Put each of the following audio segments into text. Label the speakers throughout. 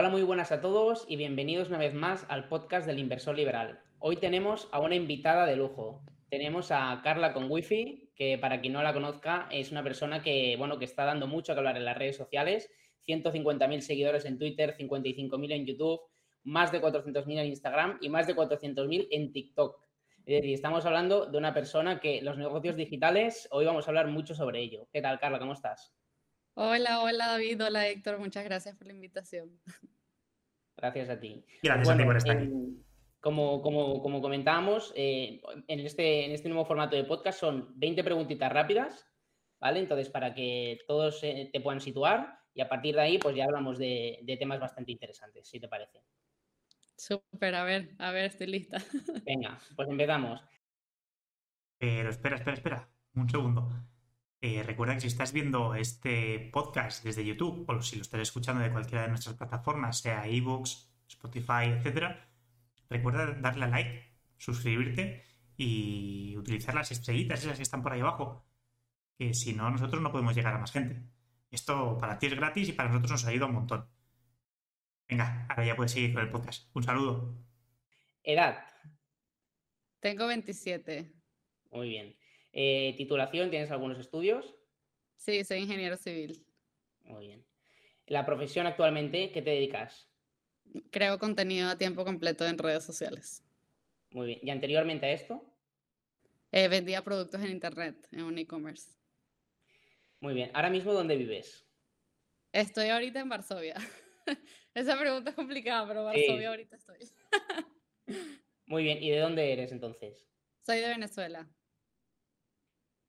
Speaker 1: Hola, muy buenas a todos y bienvenidos una vez más al podcast del Inversor Liberal. Hoy tenemos a una invitada de lujo. Tenemos a Carla con Wifi, que para quien no la conozca es una persona que, bueno, que está dando mucho que hablar en las redes sociales. 150.000 seguidores en Twitter, 55.000 en YouTube, más de 400.000 en Instagram y más de 400.000 en TikTok. Es decir, estamos hablando de una persona que los negocios digitales, hoy vamos a hablar mucho sobre ello. ¿Qué tal, Carla? ¿Cómo estás?
Speaker 2: Hola, hola David, hola Héctor, muchas gracias por la invitación.
Speaker 1: Gracias a ti.
Speaker 3: Gracias a ti por estar aquí.
Speaker 1: Como, como, como comentábamos, eh, en, este, en este nuevo formato de podcast son 20 preguntitas rápidas, ¿vale? Entonces, para que todos eh, te puedan situar y a partir de ahí, pues ya hablamos de, de temas bastante interesantes, si te parece.
Speaker 2: Súper, a ver, a ver, estoy lista.
Speaker 1: Venga, pues empezamos.
Speaker 3: Pero espera, espera, espera, un segundo. Eh, recuerda que si estás viendo este podcast desde YouTube o si lo estás escuchando de cualquiera de nuestras plataformas, sea ebooks, Spotify, etcétera, recuerda darle a like, suscribirte y utilizar las estrellitas esas que están por ahí abajo, que si no, nosotros no podemos llegar a más gente. Esto para ti es gratis y para nosotros nos ha ayuda un montón. Venga, ahora ya puedes seguir con el podcast. Un saludo.
Speaker 1: Edad.
Speaker 2: Tengo 27.
Speaker 1: Muy bien. Eh, titulación, ¿tienes algunos estudios?
Speaker 2: Sí, soy ingeniero civil.
Speaker 1: Muy bien. La profesión actualmente, ¿qué te dedicas?
Speaker 2: Creo contenido a tiempo completo en redes sociales.
Speaker 1: Muy bien. ¿Y anteriormente a esto?
Speaker 2: Eh, vendía productos en internet, en un e-commerce.
Speaker 1: Muy bien. ¿Ahora mismo dónde vives?
Speaker 2: Estoy ahorita en Varsovia. Esa pregunta es complicada, pero Varsovia ahorita estoy.
Speaker 1: Muy bien. ¿Y de dónde eres entonces?
Speaker 2: Soy de Venezuela.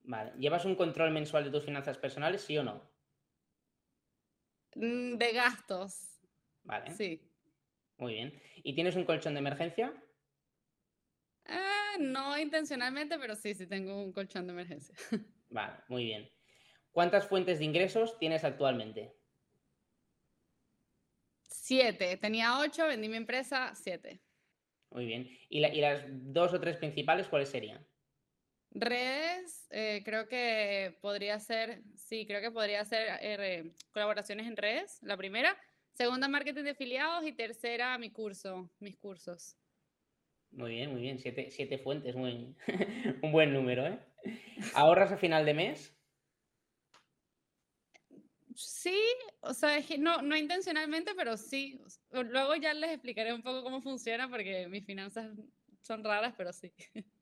Speaker 1: Vale. ¿Llevas un control mensual de tus finanzas personales, sí o no?
Speaker 2: Mm, de gastos.
Speaker 1: Vale.
Speaker 2: Sí.
Speaker 1: Muy bien. ¿Y tienes un colchón de emergencia?
Speaker 2: Ah, no intencionalmente, pero sí, sí tengo un colchón de emergencia.
Speaker 1: Vale, muy bien. ¿Cuántas fuentes de ingresos tienes actualmente?
Speaker 2: Siete. Tenía ocho, vendí mi empresa, siete.
Speaker 1: Muy bien. ¿Y, y las dos o tres principales cuáles serían?
Speaker 2: Redes, eh, creo que podría ser, sí, creo que podría ser eh, colaboraciones en redes, la primera. Segunda, marketing de afiliados y tercera, mi curso, mis cursos.
Speaker 1: Muy bien, muy bien. Siete, siete fuentes, muy, un buen número, ¿eh? ¿Ahorras a final de mes?
Speaker 2: Sí, o sea, no, no intencionalmente, pero sí. Luego ya les explicaré un poco cómo funciona porque mis finanzas son raras, pero sí.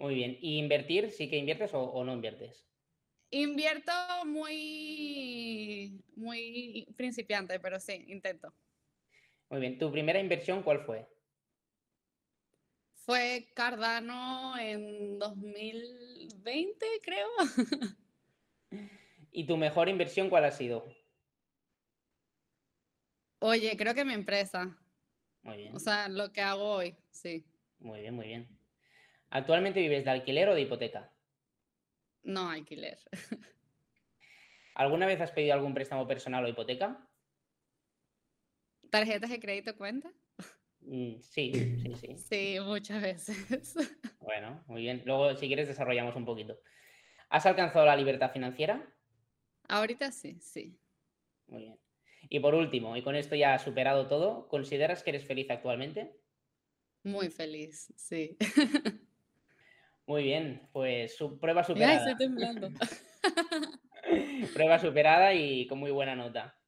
Speaker 1: Muy bien. ¿Y invertir? ¿Sí que inviertes o, no inviertes?
Speaker 2: Invierto muy, muy principiante, pero sí, intento.
Speaker 1: Muy bien. ¿Tu primera inversión cuál fue?
Speaker 2: Fue Cardano en 2020, creo.
Speaker 1: ¿Y tu mejor inversión cuál ha sido?
Speaker 2: Oye, creo que mi empresa.
Speaker 1: Muy bien.
Speaker 2: O sea, lo que hago hoy, sí.
Speaker 1: Muy bien, muy bien. ¿Actualmente vives de alquiler o de hipoteca?
Speaker 2: No, alquiler.
Speaker 1: ¿Alguna vez has pedido algún préstamo personal o hipoteca?
Speaker 2: ¿Tarjetas de crédito cuenta?
Speaker 1: Mm, sí, sí, sí.
Speaker 2: Sí, muchas veces.
Speaker 1: Bueno, muy bien. Luego, si quieres, desarrollamos un poquito. ¿Has alcanzado la libertad financiera?
Speaker 2: Ahorita sí, sí.
Speaker 1: Muy bien. Y por último, y con esto ya has superado todo, ¿consideras que eres feliz actualmente?
Speaker 2: Muy feliz, sí.
Speaker 1: Muy bien, pues su prueba superada.
Speaker 2: estoy temblando.
Speaker 1: prueba superada y con muy buena nota.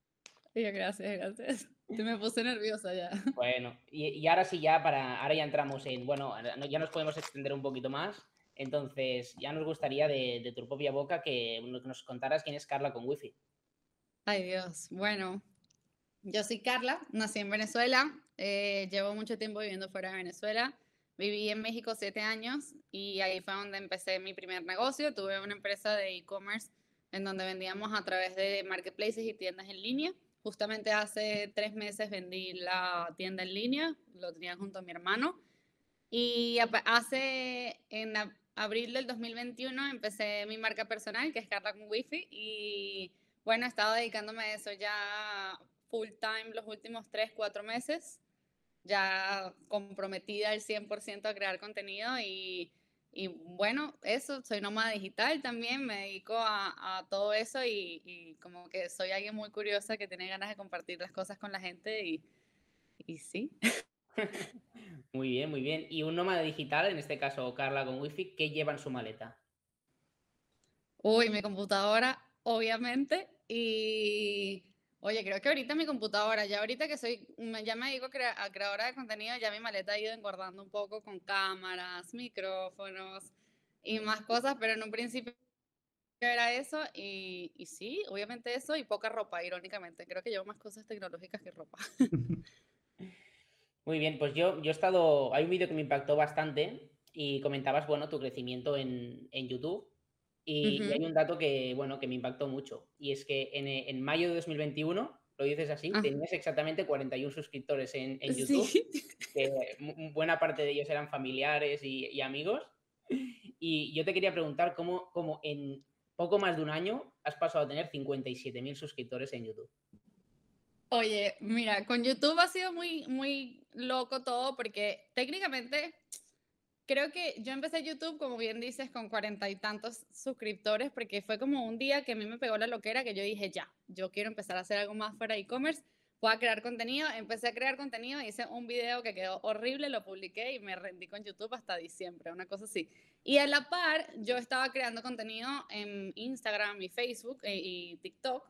Speaker 2: gracias, gracias. me puse nerviosa ya.
Speaker 1: Bueno, y, ahora sí ya para, ahora ya entramos en, bueno, ya nos podemos extender un poquito más. Entonces, ya nos gustaría de, tu propia boca que nos contaras quién es Carla con Wifi.
Speaker 2: Ay Dios, bueno, yo soy Carla, nací en Venezuela, eh, llevo mucho tiempo viviendo fuera de Venezuela. Viví en México siete años y ahí fue donde empecé mi primer negocio. Tuve una empresa de e-commerce en donde vendíamos a través de marketplaces y tiendas en línea. Justamente hace tres meses vendí la tienda en línea, lo tenía junto a mi hermano. Y hace, en abril del 2021, empecé mi marca personal, que es Carla con Wifi. Y bueno, he estado dedicándome a eso ya full time los últimos tres, cuatro meses ya comprometida al 100% a crear contenido y y bueno, eso, soy nómada digital también, me dedico a, todo eso y, como que soy alguien muy curiosa que tiene ganas de compartir las cosas con la gente y, y sí.
Speaker 1: Muy bien, muy bien. ¿Y un nómada digital, en este caso Carla con Wi-Fi, qué lleva en su maleta?
Speaker 2: Uy, mi computadora, obviamente, y Oye, creo que ahorita mi computadora, ya ahorita que soy, ya me digo a creadora de contenido, ya mi maleta ha ido engordando un poco con cámaras, micrófonos y más cosas, pero en un principio era eso y, y sí, obviamente eso y poca ropa, irónicamente. Creo que llevo más cosas tecnológicas que ropa.
Speaker 1: Muy bien, pues yo, yo he estado, hay un vídeo que me impactó bastante y comentabas, bueno, tu crecimiento en, en YouTube y, hay un dato que, bueno, que me impactó mucho. Y es que en, en mayo de 2021, lo dices así, ah. tenías exactamente 41 suscriptores en, en YouTube. Que buena parte de ellos eran familiares y, y, amigos. Y yo te quería preguntar cómo, cómo en poco más de un año has pasado a tener 57.000 suscriptores en YouTube.
Speaker 2: Oye, mira, con YouTube ha sido muy, muy loco todo porque técnicamente creo que yo empecé YouTube, como bien dices, con cuarenta y tantos suscriptores, porque fue como un día que a mí me pegó la loquera que yo dije, ya, yo quiero empezar a hacer algo más fuera de e-commerce, voy a crear contenido, empecé a crear contenido, hice un video que quedó horrible, lo publiqué y me rendí con YouTube hasta diciembre, una cosa así. Y a la par, yo estaba creando contenido en Instagram y Facebook eh, y TikTok,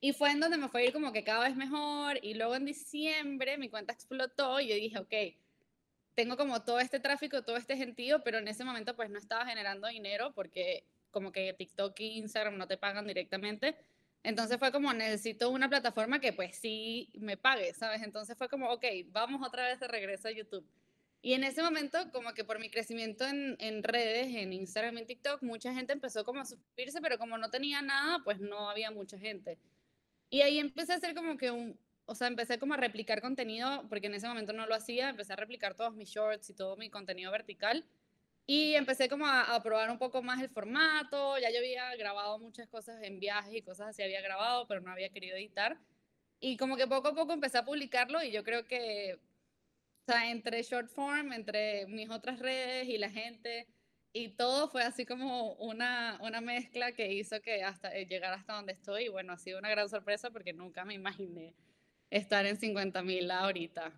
Speaker 2: y fue en donde me fue a ir como que cada vez mejor, y luego en diciembre mi cuenta explotó y yo dije, ok, tengo como todo este tráfico, todo este gentío, pero en ese momento pues no estaba generando dinero porque como que TikTok y Instagram no te pagan directamente. Entonces fue como, necesito una plataforma que pues sí me pague, ¿sabes? Entonces fue como, ok, vamos otra vez de regreso a YouTube. Y en ese momento, como que por mi crecimiento en, en redes, en Instagram y TikTok, mucha gente empezó como a suscribirse, pero como no tenía nada, pues no había mucha gente. Y ahí empecé a hacer como que un, o sea, empecé como a replicar contenido, porque en ese momento no lo hacía, empecé a replicar todos mis shorts y todo mi contenido vertical. Y empecé como a, probar un poco más el formato, ya yo había grabado muchas cosas en viajes y cosas así había grabado, pero no había querido editar. Y como que poco a poco empecé a publicarlo y yo creo que, o sea, entre short form, entre mis otras redes y la gente, y todo fue así como una, una mezcla que hizo que hasta eh, llegar hasta donde estoy. Y bueno, ha sido una gran sorpresa porque nunca me imaginé estar en 50.000 ahorita.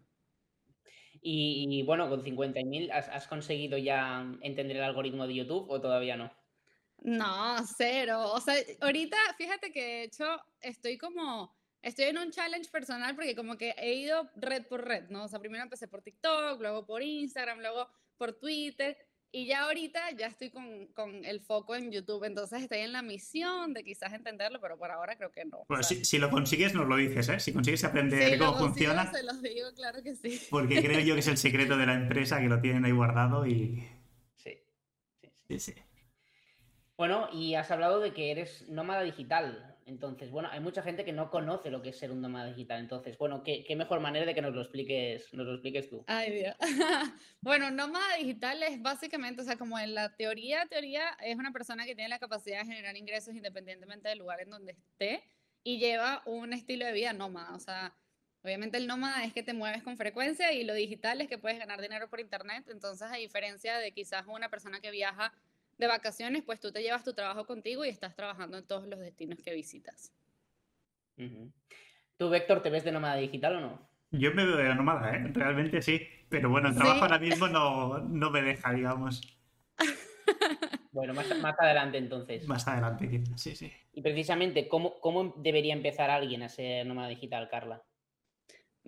Speaker 1: Y, bueno, con 50.000, ¿has, ¿has conseguido ya entender el algoritmo de YouTube o todavía no?
Speaker 2: No, cero. O sea, ahorita fíjate que de hecho estoy como, estoy en un challenge personal porque como que he ido red por red, ¿no? O sea, primero empecé por TikTok, luego por Instagram, luego por Twitter y ya ahorita ya estoy con, con, el foco en YouTube, entonces estoy en la misión de quizás entenderlo, pero por ahora creo que no.
Speaker 3: Bueno, si, si, lo consigues nos lo dices, ¿eh? Si consigues aprender cómo funciona.
Speaker 2: Se los digo, claro que sí.
Speaker 3: Porque creo yo que es el secreto de la empresa, que lo tienen ahí guardado y...
Speaker 1: Sí, sí, sí. sí, sí. Bueno, y has hablado de que eres nómada digital. Entonces, bueno, hay mucha gente que no conoce lo que es ser un nómada digital. Entonces, bueno, ¿qué, mejor manera de que nos lo expliques, nos lo expliques tú?
Speaker 2: Ay, Dios. bueno, nómada digital es básicamente, o sea, como en la teoría, teoría, es una persona que tiene la capacidad de generar ingresos independientemente del lugar en donde esté y lleva un estilo de vida nómada. O sea, obviamente el nómada es que te mueves con frecuencia y lo digital es que puedes ganar dinero por internet. Entonces, a diferencia de quizás una persona que viaja de vacaciones, pues tú te llevas tu trabajo contigo y estás trabajando en todos los destinos que visitas.
Speaker 1: ¿Tú, Víctor, te ves de nómada digital o no?
Speaker 3: Yo me veo de nómada, ¿eh? realmente sí. Pero bueno, el trabajo ahora mismo no, me deja, digamos.
Speaker 1: bueno, más, adelante entonces.
Speaker 3: Más adelante, sí, sí.
Speaker 1: Y precisamente, ¿cómo, ¿cómo debería empezar alguien a ser nómada digital, Carla?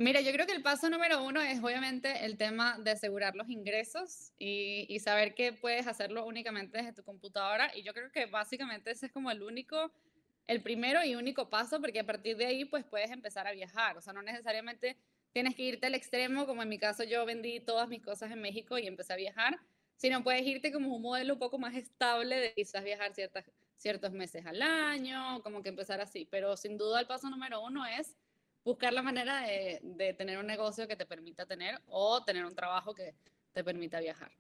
Speaker 2: Mira, yo creo que el paso número uno es obviamente el tema de asegurar los ingresos y, saber que puedes hacerlo únicamente desde tu computadora. Y yo creo que básicamente ese es como el único, el primero y único paso, porque a partir de ahí pues puedes empezar a viajar. O sea, no necesariamente tienes que irte al extremo, como en mi caso yo vendí todas mis cosas en México y empecé a viajar, sino puedes irte como un modelo un poco más estable de quizás viajar ciertas, ciertos meses al año, como que empezar así. Pero sin duda el paso número uno es buscar la manera de, tener un negocio que te permita tener o tener un trabajo que te permita viajar.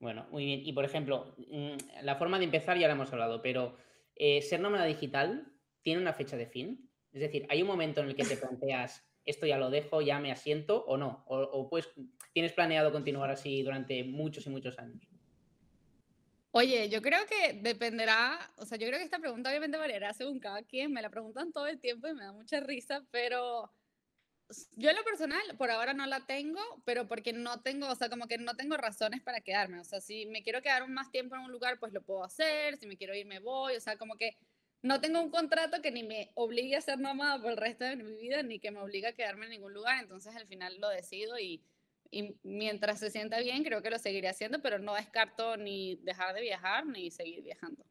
Speaker 1: Bueno, muy bien. Y por ejemplo, mm, la forma de empezar ya la hemos hablado, pero eh, ser nómada digital tiene una fecha de fin. Es decir, hay un momento en el que te planteas, esto ya lo dejo, ya me asiento o no. O, pues tienes planeado continuar así durante muchos y muchos años.
Speaker 2: Oye, yo creo que dependerá, o sea, yo creo que esta pregunta obviamente variará según cada quien, me la preguntan todo el tiempo y me da mucha risa, pero yo en lo personal por ahora no la tengo, pero porque no tengo, o sea, como que no tengo razones para quedarme, o sea, si me quiero quedar más tiempo en un lugar, pues lo puedo hacer, si me quiero ir me voy, o sea, como que no tengo un contrato que ni me obligue a ser nómada por el resto de mi vida, ni que me obligue a quedarme en ningún lugar, entonces al final lo decido y y mientras se sienta bien, creo que lo seguiré haciendo, pero no descarto ni dejar de viajar ni seguir viajando.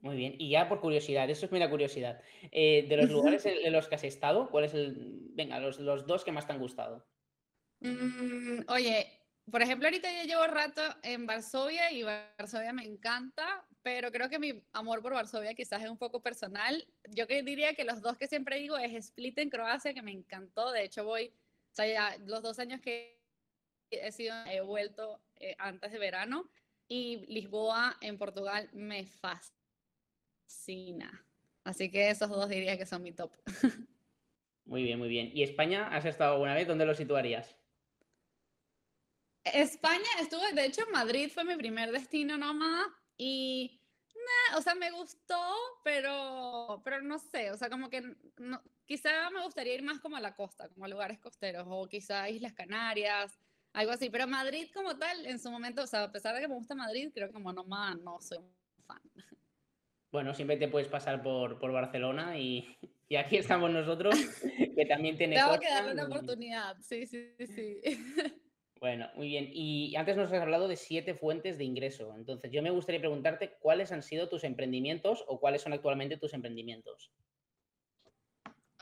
Speaker 1: Muy bien, y ya por curiosidad, eso es mera curiosidad. Eh, de los lugares en los que has estado, ¿cuál es el. Venga, los, los dos que más te han gustado?
Speaker 2: Mm, oye, por ejemplo, ahorita ya llevo rato en Varsovia y Varsovia me encanta, pero creo que mi amor por Varsovia quizás es un poco personal. Yo que diría que los dos que siempre digo es Split en Croacia, que me encantó. De hecho, voy o sea, ya los dos años que he sido, he vuelto eh, antes de verano y Lisboa en Portugal me fascina. Así que esos dos diría que son mi top.
Speaker 1: Muy bien, muy bien. ¿Y España has estado alguna vez? ¿Dónde lo situarías?
Speaker 2: España estuve, de hecho, Madrid fue mi primer destino nomás y o sea, me gustó, pero, pero no sé, o sea, como que no, quizá me gustaría ir más como a la costa, como a lugares costeros, o quizá Islas Canarias, algo así, pero Madrid como tal, en su momento, o sea, a pesar de que me gusta Madrid, creo que como nomás no soy un fan.
Speaker 1: Bueno, siempre te puedes pasar por, por Barcelona y, y, aquí estamos nosotros, que también tiene...
Speaker 2: Tengo que darle una oportunidad, sí, sí, sí.
Speaker 1: Bueno, muy bien. Y antes nos has hablado de siete fuentes de ingreso. Entonces, yo me gustaría preguntarte cuáles han sido tus emprendimientos o cuáles son actualmente tus emprendimientos.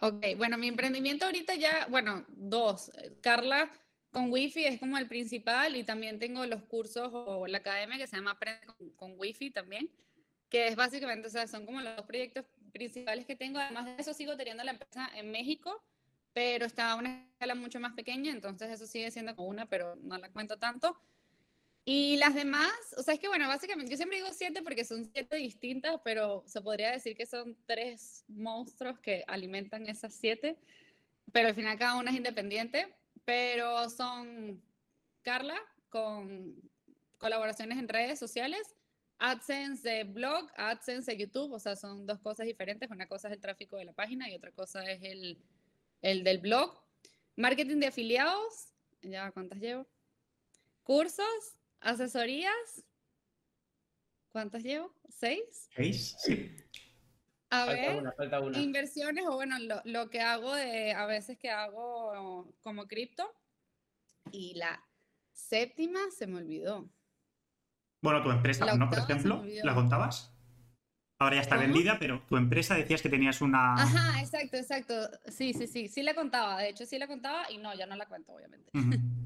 Speaker 2: Ok, bueno, mi emprendimiento ahorita ya, bueno, dos. Carla con Wi-Fi es como el principal y también tengo los cursos o la academia que se llama Aprende con, Wi-Fi también, que es básicamente, o sea, son como los proyectos principales que tengo. Además de eso, sigo teniendo la empresa en México pero está a una escala mucho más pequeña, entonces eso sigue siendo como una, pero no la cuento tanto. Y las demás, o sea, es que bueno, básicamente yo siempre digo siete porque son siete distintas, pero se podría decir que son tres monstruos que alimentan esas siete, pero al final cada una es independiente, pero son Carla con colaboraciones en redes sociales, AdSense de blog, AdSense de YouTube, o sea, son dos cosas diferentes, una cosa es el tráfico de la página y otra cosa es el el del blog, marketing de afiliados, ya cuántas llevo, cursos, asesorías, ¿cuántas llevo? ¿Seis?
Speaker 3: ¿Seis? Sí.
Speaker 2: A ver, inversiones o bueno, lo, que hago de, a veces que hago como cripto. Y la séptima se me olvidó.
Speaker 3: Bueno, tu empresa, ¿no? Por ejemplo, ¿la contabas? Ahora ya está vendida, pero tu empresa decías que tenías una.
Speaker 2: Ajá, exacto, exacto. Sí, sí, sí. Sí la contaba. De hecho, sí la contaba y no, ya no la cuento, obviamente.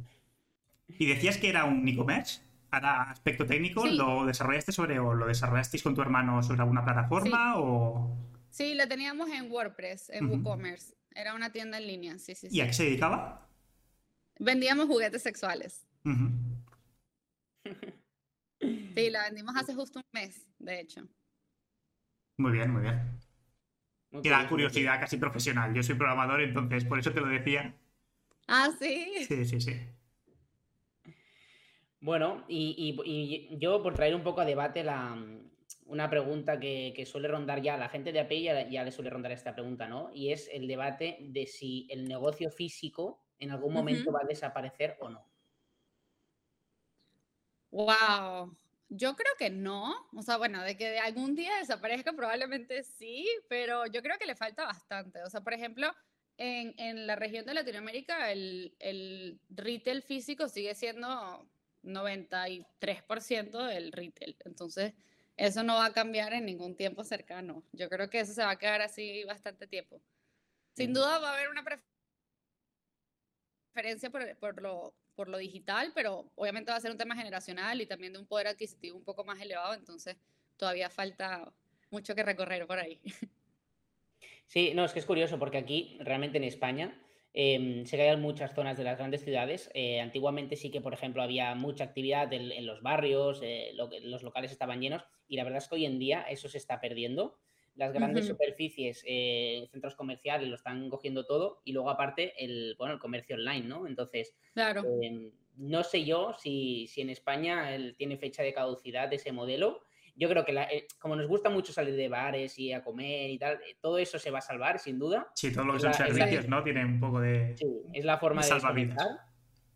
Speaker 3: ¿Y decías que era un e-commerce? ¿Para aspecto técnico? ¿Lo desarrollaste sobre o lo desarrollasteis con tu hermano sobre alguna plataforma? Sí. O...
Speaker 2: sí, lo teníamos en WordPress, en WooCommerce. Era una tienda en línea, sí, sí.
Speaker 3: ¿Y a qué se dedicaba?
Speaker 2: Vendíamos juguetes sexuales. Sí, la vendimos hace justo un mes, de hecho.
Speaker 3: Muy bien, muy bien. Queda curiosidad casi profesional. Yo soy programador, entonces por eso te lo decía.
Speaker 2: Ah, sí.
Speaker 3: Sí, sí, sí.
Speaker 1: Bueno, y, yo por traer un poco a debate la, una pregunta que, suele rondar ya, la gente de API ya, le suele rondar esta pregunta, ¿no? Y es el debate de si el negocio físico en algún momento va a desaparecer o no.
Speaker 2: Wow. Yo creo que no, o sea, bueno, de que de algún día desaparezca probablemente sí, pero yo creo que le falta bastante. O sea, por ejemplo, en, en la región de Latinoamérica el, el, retail físico sigue siendo 93% del retail. Entonces, eso no va a cambiar en ningún tiempo cercano. Yo creo que eso se va a quedar así bastante tiempo. Sin duda va a haber una preferencia por, por lo por lo digital, pero obviamente va a ser un tema generacional y también de un poder adquisitivo un poco más elevado, entonces todavía falta mucho que recorrer por ahí.
Speaker 1: Sí, no, es que es curioso porque aquí, realmente en España, eh, se caen muchas zonas de las grandes ciudades. Eh, antiguamente sí que, por ejemplo, había mucha actividad en, los barrios, eh, los locales estaban llenos y la verdad es que hoy en día eso se está perdiendo las grandes superficies, eh, centros comerciales lo están cogiendo todo y luego aparte el, bueno, el comercio online, ¿no? Entonces,
Speaker 2: claro.
Speaker 1: Em, no sé yo si, si en España tiene fecha de caducidad ese modelo. Yo creo que eh, como nos gusta mucho salir de bares y a comer y tal, eh, todo eso se va a salvar, sin duda.
Speaker 3: Sí, todo lo que son servicios, ¿no? Tiene un poco de.
Speaker 1: Sí, es la forma de, de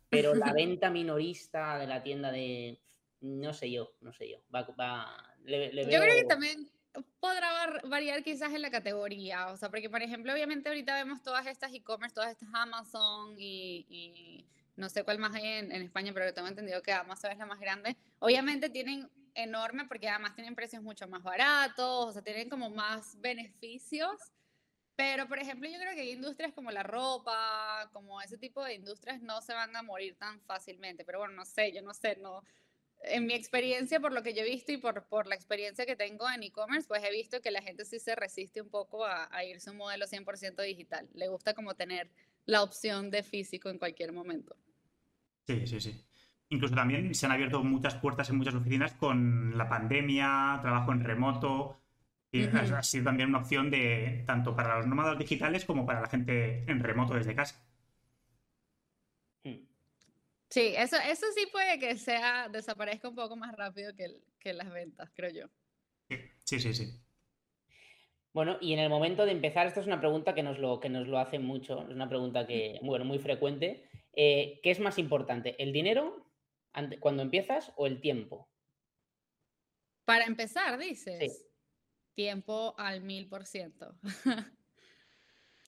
Speaker 1: Pero la venta minorista de la tienda de. No sé yo, no sé yo. Va,
Speaker 2: Yo creo que también podrá variar quizás en la categoría. O sea, porque por ejemplo, obviamente ahorita vemos todas estas e-commerce, todas estas Amazon y, no sé cuál más hay en, España, pero tengo entendido que Amazon es la más grande. Obviamente tienen enorme porque además tienen precios mucho más baratos, o sea, tienen como más beneficios. Pero, por ejemplo, yo creo que industrias como la ropa, como ese tipo de industrias no se van a morir tan fácilmente. Pero bueno, no sé, yo no sé, no, en mi experiencia, por lo que yo he visto y por, por la experiencia que tengo en e-commerce, pues he visto que la gente sí se resiste un poco a, irse a un modelo 100% digital. Le gusta como tener la opción de físico en cualquier momento.
Speaker 3: Sí, sí, sí. Incluso también se han abierto muchas puertas en muchas oficinas con la pandemia, trabajo en remoto. Y Ha sido también una opción de tanto para los nómadas digitales como para la gente en remoto desde casa.
Speaker 2: Sí, eso, eso sí puede que sea, desaparezca un poco más rápido que, que las ventas, creo yo.
Speaker 3: Sí, sí, sí.
Speaker 1: Bueno, y en el momento de empezar, esta es una pregunta que nos lo, que nos lo hacen mucho, es una pregunta que, bueno, muy frecuente. Eh, ¿Qué es más importante, el dinero cuando empiezas o el tiempo?
Speaker 2: Para empezar, dices. Tiempo al mil por ciento.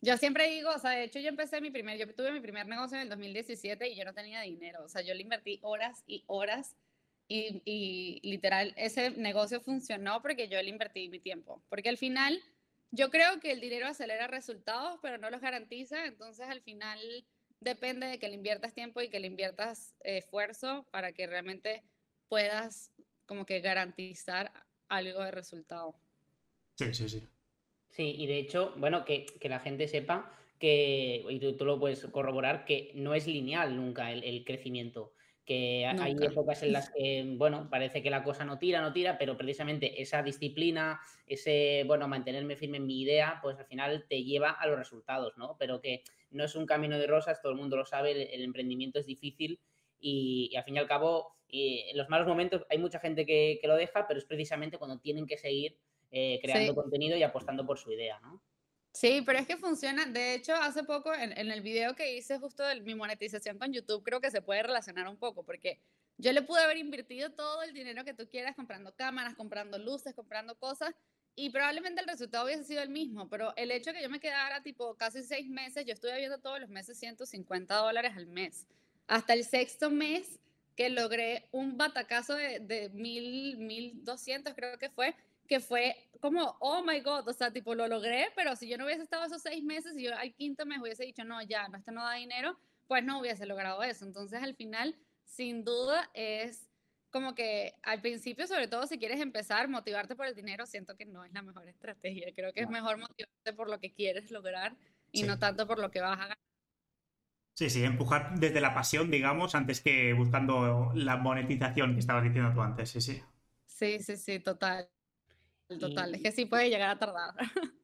Speaker 2: Yo siempre digo, o sea, de hecho yo empecé mi primer, yo tuve mi primer negocio en el 2017 y yo no tenía dinero, o sea, yo le invertí horas y horas y, y literal ese negocio funcionó porque yo le invertí mi tiempo, porque al final yo creo que el dinero acelera resultados, pero no los garantiza, entonces al final depende de que le inviertas tiempo y que le inviertas esfuerzo para que realmente puedas como que garantizar algo de resultado.
Speaker 3: Sí, sí, sí.
Speaker 1: Sí, y de hecho, bueno, que, la gente sepa que, y tú, lo puedes corroborar, que no es lineal nunca el, crecimiento. Que hay épocas en las que, bueno, parece que la cosa no tira, no tira, pero precisamente esa disciplina, ese, bueno, mantenerme firme en mi idea, pues al final te lleva a los resultados, ¿no? Pero que no es un camino de rosas, todo el mundo lo sabe, el, emprendimiento es difícil y, al fin y al cabo, en los malos momentos hay mucha gente que, que lo deja, pero es precisamente cuando tienen que seguir eh, creando contenido y apostando por su idea, ¿no?
Speaker 2: Sí, pero es que funciona. De hecho, hace poco en, el video que hice justo de mi monetización con YouTube, creo que se puede relacionar un poco, porque yo le pude haber invertido todo el dinero que tú quieras comprando cámaras, comprando luces, comprando cosas, y probablemente el resultado hubiese sido el mismo, pero el hecho de que yo me quedara tipo casi seis meses, yo estuve viendo todos los meses 150 dólares al mes. Hasta el sexto mes que logré un batacazo de, de mil, mil doscientos creo que fue, que fue como, oh my God, o sea, tipo, lo logré, pero si yo no hubiese estado esos seis meses y yo al quinto mes hubiese dicho, no, ya, no, esto no da dinero, pues no hubiese logrado eso. Entonces, al final, sin duda, es como que al principio, sobre todo si quieres empezar, motivarte por el dinero, siento que no es la mejor estrategia. Creo que es mejor motivarte por lo que quieres lograr y no tanto por lo que vas a ganar.
Speaker 3: Sí, sí, empujar desde la pasión, digamos, antes que buscando la monetización que estabas diciendo tú antes, sí, sí.
Speaker 2: Sí, sí, sí, total. Total, es que sí puede llegar a tardar.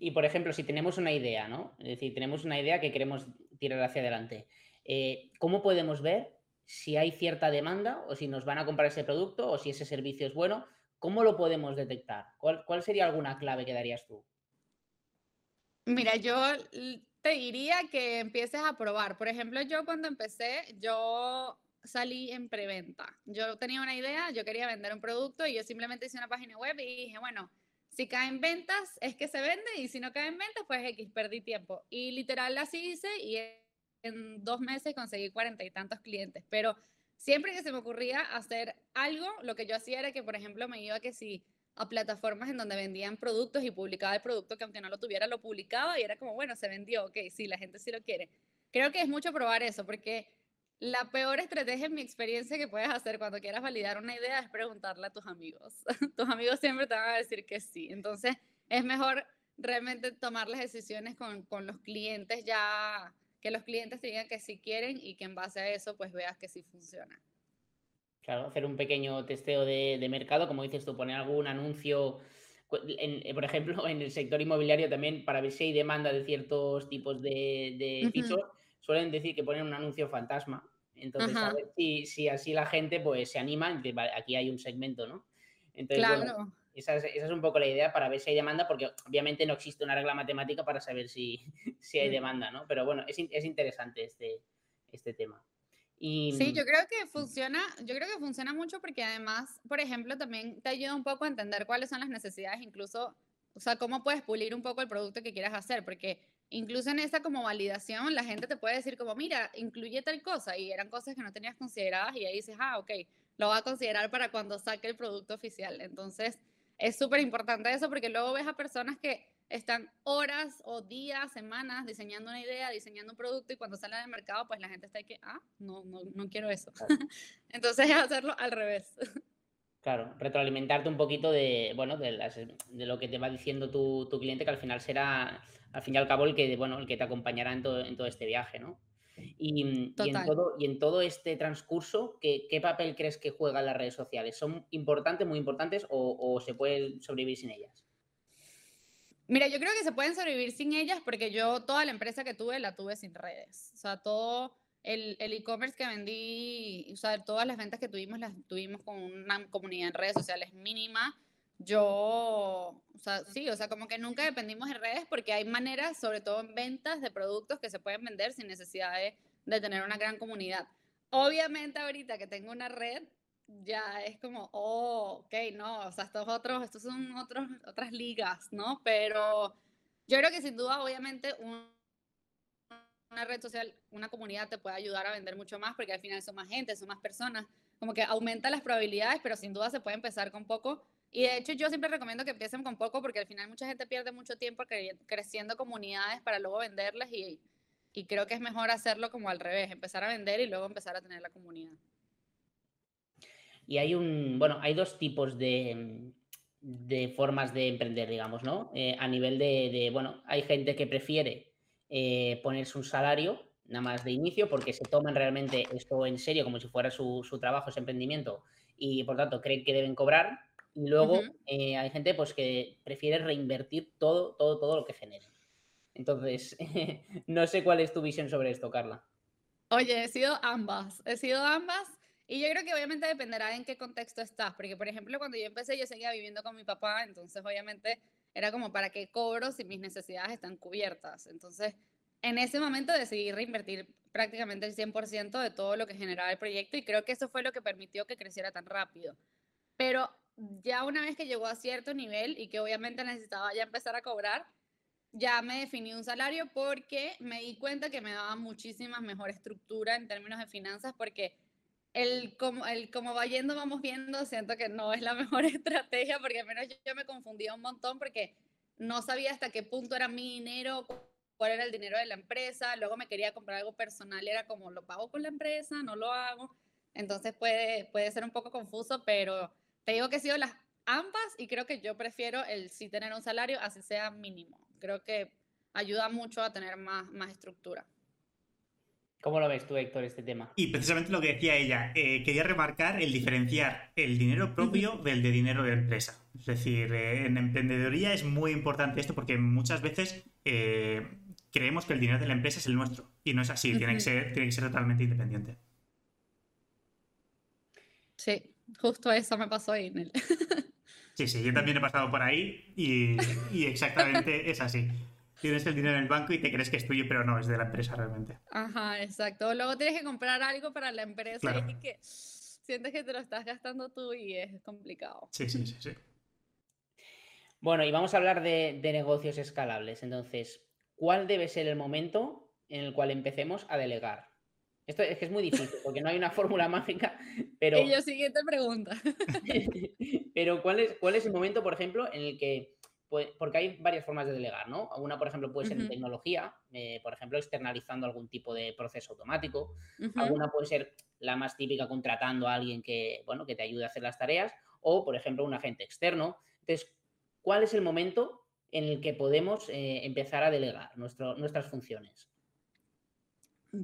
Speaker 1: Y por ejemplo, si tenemos una idea, ¿no? Es decir, tenemos una idea que queremos tirar hacia adelante. Eh, ¿Cómo podemos ver si hay cierta demanda o si nos van a comprar ese producto o si ese servicio es bueno? ¿Cómo lo podemos detectar? ¿Cuál, sería alguna clave que darías tú?
Speaker 2: Mira, yo te diría que empieces a probar. Por ejemplo, yo cuando empecé, yo salí en preventa. Yo tenía una idea, yo quería vender un producto y yo simplemente hice una página web y dije, bueno, si caen ventas es que se vende y si no caen ventas, pues X, perdí tiempo. Y literal así hice y en dos meses conseguí cuarenta y tantos clientes. Pero siempre que se me ocurría hacer algo, lo que yo hacía era que, por ejemplo, me iba que si a plataformas en donde vendían productos y publicaba el producto que aunque no lo tuviera, lo publicaba y era como, bueno, se vendió, ok, sí, la gente sí lo quiere. Creo que es mucho probar eso, porque la peor estrategia en mi experiencia que puedes hacer cuando quieras validar una idea es preguntarle a tus amigos. tus amigos siempre te van a decir que sí. Entonces, es mejor realmente tomar las decisiones con, con, los clientes ya, que los clientes te digan que sí quieren y que en base a eso, pues veas que sí funciona.
Speaker 1: Claro, hacer un pequeño testeo de, de mercado, como dices tú, poner algún anuncio, en, por ejemplo, en el sector inmobiliario también, para ver si hay demanda de ciertos tipos de, de pisos suelen decir que ponen un anuncio fantasma Entonces, a ver si, así la gente pues se anima, aquí hay un segmento, ¿no? Entonces,
Speaker 2: claro.
Speaker 1: Esa, es, un poco la idea para ver si hay demanda, porque obviamente no existe una regla matemática para saber si, si hay mm. demanda, ¿no? Pero bueno, es, es interesante este, este tema.
Speaker 2: Y... Sí, yo creo que funciona, yo creo que funciona mucho porque además, por ejemplo, también te ayuda un poco a entender cuáles son las necesidades, incluso, o sea, cómo puedes pulir un poco el producto que quieras hacer, porque incluso en esa como validación, la gente te puede decir como, mira, incluye tal cosa, y eran cosas que no tenías consideradas, y ahí dices, ah, ok, lo va a considerar para cuando saque el producto oficial. Entonces, es súper importante eso, porque luego ves a personas que están horas o días, semanas diseñando una idea, diseñando un producto y cuando sale al mercado, pues la gente está ahí que, ah, no, no, no quiero eso. Entonces es hacerlo al revés.
Speaker 1: Claro, retroalimentarte un poquito de, bueno, de, de lo que te va diciendo tu, tu, cliente, que al final será, al fin y al cabo, el que, bueno, el que te acompañará en todo, en todo este viaje, ¿no? Y, y, en todo, y en todo este transcurso, ¿qué, ¿qué, papel crees que juegan las redes sociales? ¿Son importantes, muy importantes o, o se puede sobrevivir sin ellas?
Speaker 2: Mira, yo creo que se pueden sobrevivir sin ellas porque yo toda la empresa que tuve la tuve sin redes. O sea, todo el e-commerce que vendí, o sea, todas las ventas que tuvimos las tuvimos con una comunidad en redes sociales mínima. Yo, o sea, sí, o sea, como que nunca dependimos de redes porque hay maneras, sobre todo en ventas de productos que se pueden vender sin necesidad de, tener una gran comunidad. Obviamente ahorita que tengo una red, ya es como, oh, ok, no, o sea, estos otros, estos son otros, otras ligas, ¿no? Pero yo creo que sin duda, obviamente, una red social, una comunidad te puede ayudar a vender mucho más porque al final son más gente, son más personas, como que aumenta las probabilidades, pero sin duda se puede empezar con poco. Y de hecho yo siempre recomiendo que empiecen con poco porque al final mucha gente pierde mucho tiempo creciendo comunidades para luego venderles y, y creo que es mejor hacerlo como al revés, empezar a vender y luego empezar a tener la comunidad.
Speaker 1: Y hay un, bueno, hay dos tipos de, de formas de emprender, digamos, ¿no? Eh, a nivel de, bueno, hay gente que prefiere eh, ponerse un salario nada más de inicio porque se toman realmente esto en serio como si fuera su, su trabajo, ese emprendimiento y por tanto creen que deben cobrar. Y luego eh, hay gente pues que prefiere reinvertir todo, todo, todo lo que genere. Entonces, no sé cuál es tu visión sobre esto, Carla.
Speaker 2: Oye, he sido ambas. He sido ambas y yo creo que obviamente dependerá en qué contexto estás, porque por ejemplo cuando yo empecé yo seguía viviendo con mi papá, entonces obviamente era como para qué cobro si mis necesidades están cubiertas. Entonces en ese momento decidí reinvertir prácticamente el 100% de todo lo que generaba el proyecto y creo que eso fue lo que permitió que creciera tan rápido. Pero ya una vez que llegó a cierto nivel y que obviamente necesitaba ya empezar a cobrar, ya me definí un salario porque me di cuenta que me daba muchísima mejor estructura en términos de finanzas porque el como, el como va yendo, vamos viendo, siento que no es la mejor estrategia porque al menos yo, me confundía un montón porque no sabía hasta qué punto era mi dinero, cuál era el dinero de la empresa, luego me quería comprar algo personal, era como, ¿lo pago con la empresa? ¿No lo hago? Entonces puede, puede ser un poco confuso, pero te digo que he sido las ambas y creo que yo prefiero el sí tener un salario, así sea mínimo. Creo que ayuda mucho a tener más, más estructura.
Speaker 1: ¿Cómo lo ves tú, Héctor, este tema?
Speaker 3: Y precisamente lo que decía ella, eh, quería remarcar el diferenciar el dinero propio del de dinero de empresa. Es decir, eh, en emprendedoría es muy importante esto porque muchas veces eh, creemos que el dinero de la empresa es el nuestro y no es así, tiene, que ser, tiene que ser totalmente independiente.
Speaker 2: Sí, justo eso me pasó ahí. En
Speaker 3: sí, sí, yo también he pasado por ahí y, y exactamente es así tienes el dinero en el banco y te crees que es tuyo, pero no, es de la empresa realmente.
Speaker 2: Ajá, exacto. Luego tienes que comprar algo para la empresa y que sientes que te lo estás gastando tú y es complicado.
Speaker 3: Sí, sí, sí, sí.
Speaker 1: Bueno, y vamos a hablar de, negocios escalables. Entonces, ¿cuál debe ser el momento en el cual empecemos a delegar? Esto es que es muy difícil porque no hay una fórmula mágica, pero...
Speaker 2: Y yo, siguiente pregunta.
Speaker 1: pero ¿cuál es, ¿cuál es el momento, por ejemplo, en el que porque hay varias formas de delegar, ¿no? Una, por ejemplo, puede ser en tecnología, eh, por ejemplo, externalizando algún tipo de proceso automático. Alguna puede ser la más típica, contratando a alguien que, bueno, que te ayude a hacer las tareas. O, por ejemplo, un agente externo. Entonces, ¿cuál es el momento en el que podemos eh, empezar a delegar nuestras funciones?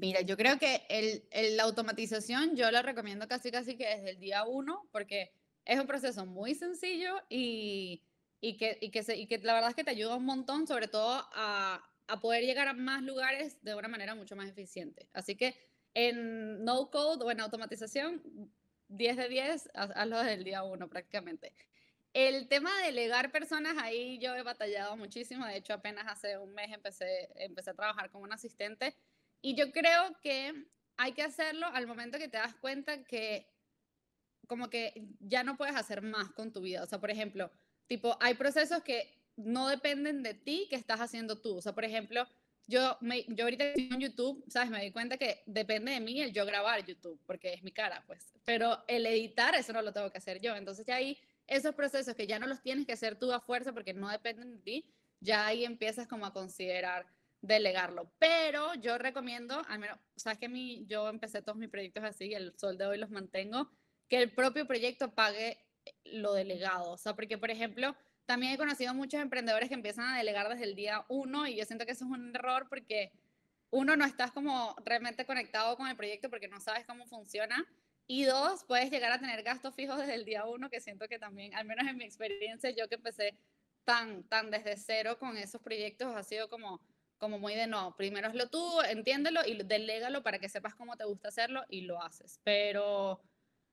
Speaker 2: Mira, yo creo que el, la automatización yo la recomiendo casi casi que desde el día uno, porque es un proceso muy sencillo y y que, y que, se, y que la verdad es que te ayuda un montón, sobre todo a, a, poder llegar a más lugares de una manera mucho más eficiente. Así que en no code o en automatización, 10 de 10, hazlo desde el día 1 prácticamente. El tema de delegar personas, ahí yo he batallado muchísimo. De hecho, apenas hace un mes empecé, empecé a trabajar como un asistente. Y yo creo que hay que hacerlo al momento que te das cuenta que como que ya no puedes hacer más con tu vida. O sea, por ejemplo, tipo, hay procesos que no dependen de ti que estás haciendo tú. O sea, por ejemplo, yo, me, yo ahorita estoy en YouTube, ¿sabes? Me di cuenta que depende de mí el yo grabar YouTube, porque es mi cara, pues. Pero el editar, eso no lo tengo que hacer yo. Entonces ya ahí esos procesos que ya no los tienes que hacer tú a fuerza porque no dependen de ti, ya ahí empiezas como a considerar delegarlo. Pero yo recomiendo, al menos, sabes que mi, yo empecé todos mis proyectos así, el sol de hoy los mantengo, que el propio proyecto pague lo delegado. O sea, porque, por ejemplo, también he conocido muchos emprendedores que empiezan a delegar desde el día uno y yo siento que eso es un error porque uno, no estás como realmente conectado con el proyecto porque no sabes cómo funciona y dos, puedes llegar a tener gastos fijos desde el día uno, que siento que también, al menos en mi experiencia, yo que empecé tan, tan desde cero con esos proyectos, ha sido como, como muy de no, primero hazlo tú, entiéndelo y delégalo para que sepas cómo te gusta hacerlo y lo haces. Pero,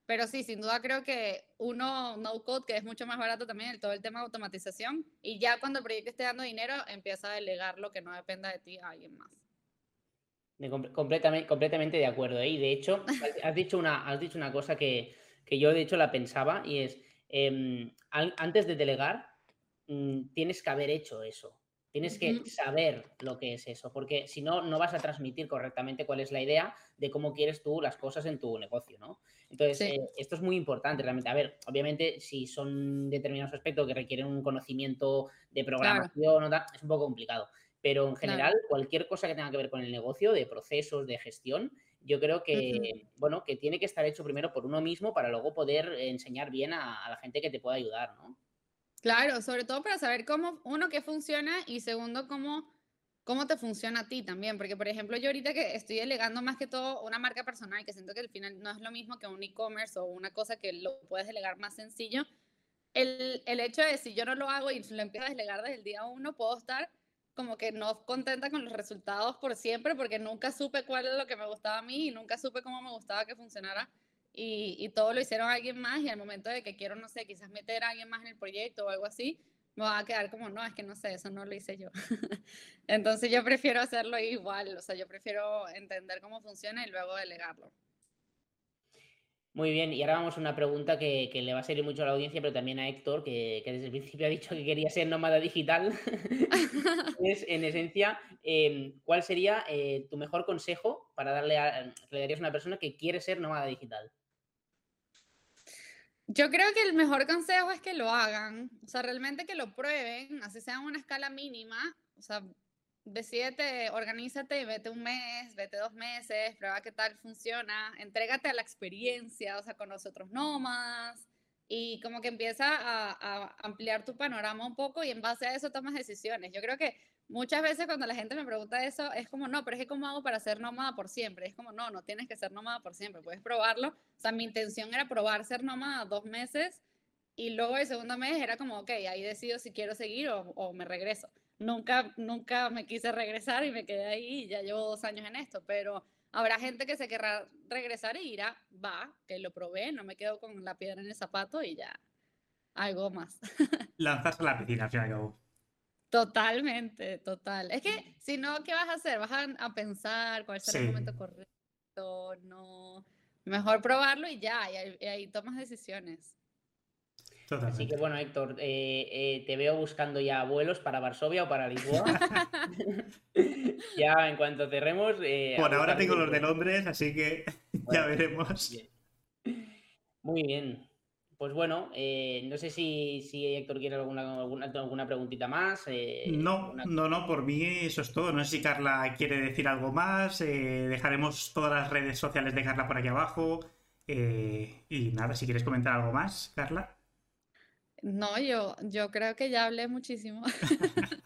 Speaker 2: pero sí, sin duda creo que uno, no code, que es mucho más barato también, el, todo el tema de automatización, y ya cuando el proyecto esté dando dinero, empieza a delegarlo que no dependa de ti a alguien más
Speaker 1: completamente, completamente de acuerdo. ¿eh? Y de hecho, has dicho una, has dicho una cosa que, yo de hecho la pensaba y es, em, antes de delegar, mm, tienes que haber hecho eso. Tienes que saber lo que es eso, porque si no, no vas a transmitir correctamente cuál es la idea de cómo quieres tú las cosas en tu negocio, ¿no? Entonces, eh, esto es muy importante realmente. A ver, obviamente, si son determinados aspectos que requieren un conocimiento de programación o tal, es un poco complicado. Pero en general, cualquier cosa que tenga que ver con el negocio, de procesos, de gestión, yo creo que, bueno, que tiene que estar hecho primero por uno mismo para luego poder enseñar bien a, la gente que te pueda ayudar, ¿no?
Speaker 2: Claro, sobre todo para saber cómo, uno, qué funciona y segundo, cómo, cómo te funciona a ti también. Porque, por ejemplo, yo ahorita que estoy delegando más que todo una marca personal, que siento que al final no es lo mismo que un e-commerce o una cosa que lo puedes delegar más sencillo, el, el hecho de si yo no lo hago y lo empiezo a delegar desde el día uno, puedo estar como que no contenta con los resultados por siempre porque nunca supe cuál es lo que me gustaba a mí y nunca supe cómo me gustaba que funcionara y, y todo lo hicieron alguien más y al momento de que quiero, no sé, quizás meter a alguien más en el proyecto o algo así, me va a quedar como, no, es que no sé, eso no lo hice yo. Entonces yo prefiero hacerlo igual, o sea, yo prefiero entender cómo funciona y luego delegarlo.
Speaker 1: Muy bien, y ahora vamos a una pregunta que, le va a servir mucho a la audiencia, pero también a Héctor, que, desde el principio ha dicho que quería ser nómada digital. es, en esencia, em, ¿cuál sería eh, tu mejor consejo para darle a, le darías a una persona que quiere ser nómada digital?
Speaker 2: Yo creo que el mejor consejo es que lo hagan, o sea, realmente que lo prueben, así sea una escala mínima, o sea, decídete, organízate y vete un mes, vete dos meses, prueba qué tal funciona, entrégate a la experiencia, o sea, conoce otros nómadas y como que empieza a, ampliar tu panorama un poco y en base a eso tomas decisiones. Yo creo que muchas veces cuando la gente me pregunta eso es como, no, pero es que ¿cómo hago para ser nómada por siempre? Es como, no, no tienes que ser nómada por siempre, puedes probarlo. O sea, mi intención era probar ser nómada dos meses y luego el segundo mes era como, ok, ahí decido si quiero seguir o, o me regreso nunca, nunca me quise regresar y me quedé ahí y ya llevo dos años en esto, pero habrá gente que se querrá regresar y irá, va, que lo probé, no me quedo con la piedra en el zapato y ya, algo más.
Speaker 3: Lanzarse a la piscina, al fin cabo.
Speaker 2: Totalmente, total. Es que si no, ¿qué vas a hacer? Vas a, pensar cuál será el momento correcto, no. Mejor probarlo y ya, y ahí tomas decisiones.
Speaker 1: Así que bueno, Héctor, eh, eh, te veo buscando ya vuelos para Varsovia o para Lisboa. ya en cuanto cerremos.
Speaker 3: Eh, Por ahora tengo los de Londres, así que ya veremos.
Speaker 1: Muy bien. Pues bueno, no sé si, Héctor quiere alguna, alguna, preguntita más.
Speaker 3: no, no, no, por mí eso es todo. No sé si Carla quiere decir algo más. dejaremos todas las redes sociales de Carla por aquí abajo. y nada, si quieres comentar algo más, Carla.
Speaker 2: No, yo, yo creo que ya hablé muchísimo.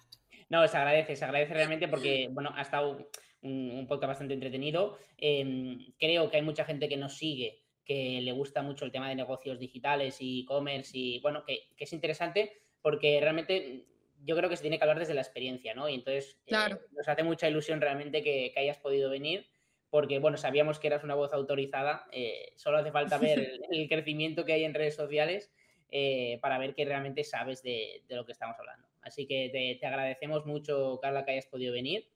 Speaker 1: no, se agradece, se agradece realmente porque, bueno, ha estado un, podcast bastante entretenido. Em, creo que hay mucha gente que nos sigue, que le gusta mucho el tema de negocios digitales y e-commerce y, bueno, que, es interesante porque realmente yo creo que se tiene que hablar desde la experiencia, ¿no? Y entonces eh, nos hace mucha ilusión realmente que, hayas podido venir porque bueno, sabíamos que eras una voz autorizada, eh, solo hace falta ver el, crecimiento que hay en redes sociales eh, para ver que realmente sabes de, lo que estamos hablando. Así que te, agradecemos mucho, Carla, que hayas podido venir.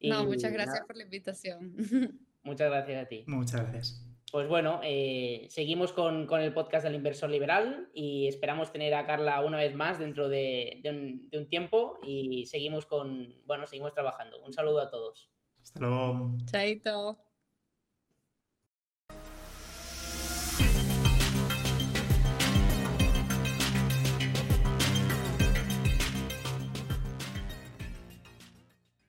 Speaker 2: no, muchas gracias por la invitación.
Speaker 1: Muchas gracias a ti.
Speaker 3: Muchas gracias.
Speaker 1: Pues bueno, eh, seguimos con, el podcast del inversor liberal y esperamos tener a Carla una vez más dentro de, un, de un, tiempo y seguimos con, bueno, seguimos trabajando. Un saludo a todos.
Speaker 3: Hasta luego.
Speaker 2: Chaito.